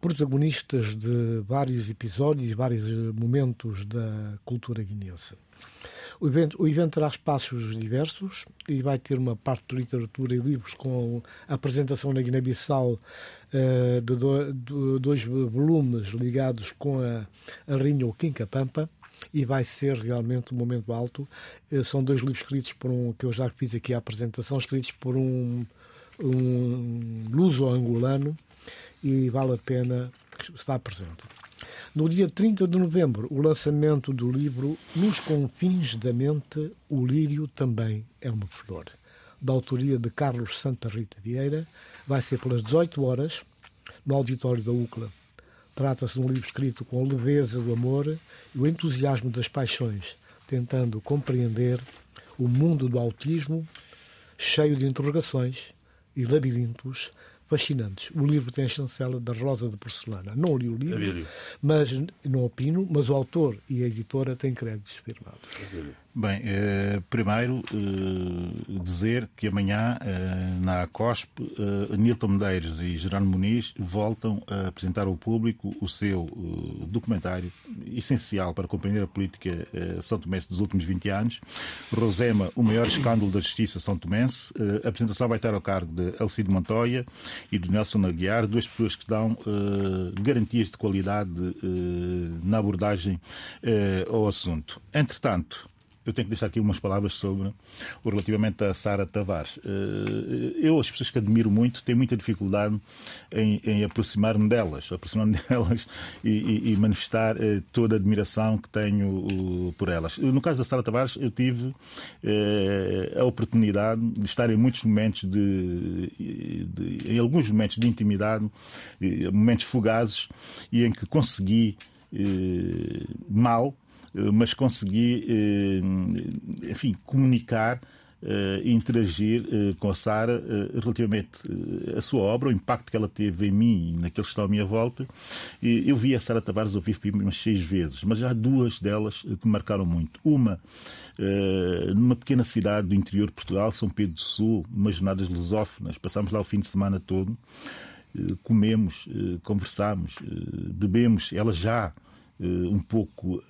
protagonistas de vários episódios, vários momentos da cultura guineense. O evento, o evento terá espaços diversos e vai ter uma parte de literatura e livros com a apresentação na Guiné-Bissau uh, de, do, de, dois volumes ligados com a, a Rinha ou Quinca Pampa e vai ser realmente um momento alto. Uh, são dois livros escritos por um, que eu já fiz aqui a apresentação, escritos por um, um luso-angolano e vale a pena estar presente. No dia 30 de novembro, o lançamento do livro Nos Confins da Mente, o Lírio também é uma flor, da autoria de Carlos Santa Rita Vieira, vai ser pelas 18 horas no auditório da UCLA. Trata-se de um livro escrito com a leveza do amor e o entusiasmo das paixões, tentando compreender o mundo do autismo, cheio de interrogações e labirintos fascinantes. O livro tem a chancela da Rosa de Porcelana. Não li o livro, mas não opino, mas o autor e a editora têm créditos firmados. Bem, eh, primeiro eh, dizer que amanhã eh, na ACOSP Nilton Medeiros e Gerardo Muniz voltam a apresentar ao público o seu documentário essencial para compreender a política são tomense dos últimos 20 anos. Rosema, o maior escândalo da justiça são tomense. A apresentação vai estar ao cargo de Alcido Montoya e de Nelson Aguiar, duas pessoas que dão garantias de qualidade na abordagem ao assunto. Entretanto, eu tenho que deixar aqui umas palavras sobre relativamente a Sara Tavares. Eh, eu, as pessoas que admiro muito, tenho muita dificuldade em, em aproximar-me delas, aproximar-me delas e, e, e, manifestar eh, toda a admiração que tenho por elas. No caso da Sara Tavares, eu tive eh, a oportunidade de estar em muitos momentos de, de em alguns momentos de intimidade, momentos fugazes, e em que consegui mal eh, mas consegui, eh, enfim, comunicar uh, interagir uh, com a Sara relativamente à sua obra, o impacto que ela teve em mim e naqueles que estão à minha volta. E eu vi a Sara Tavares ao vivo umas seis vezes, mas já duas delas que me marcaram muito. Uma, numa pequena cidade do interior de Portugal, São Pedro do Sul, umas jornadas lusófonas, passámos lá o fim de semana todo, comemos, conversámos, bebemos, ela já um pouco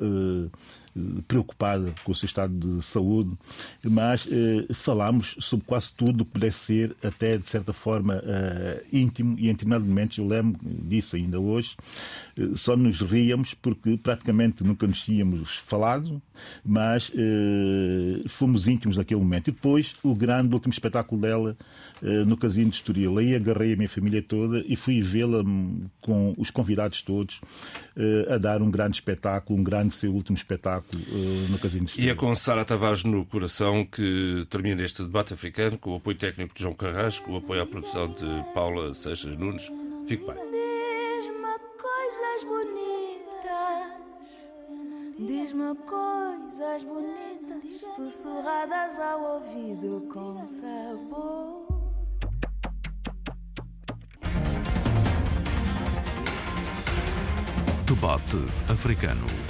preocupada com o seu estado de saúde, mas eh, falámos sobre quase tudo que pudesse ser até de certa forma eh, íntimo e em determinados momentos, eu lembro disso ainda hoje, eh, só nos ríamos porque praticamente nunca nos tínhamos falado, mas eh, fomos íntimos naquele momento. E depois o grande último espetáculo dela eh, no Casino de Estoril. Aí agarrei a minha família toda e fui vê-la hum, com os convidados todos eh, a dar um grande espetáculo, um grande seu último espetáculo espetáculo uh, no Casino de E é com Sara Tavares no coração que termina este debate africano, com o apoio técnico de João Carrasco, o apoio à produção de Paula Seixas Nunes. Fique bem. Diz-me coisas bonitas, diz-me coisas bonitas, sussurradas ao ouvido com sabor. Debate africano.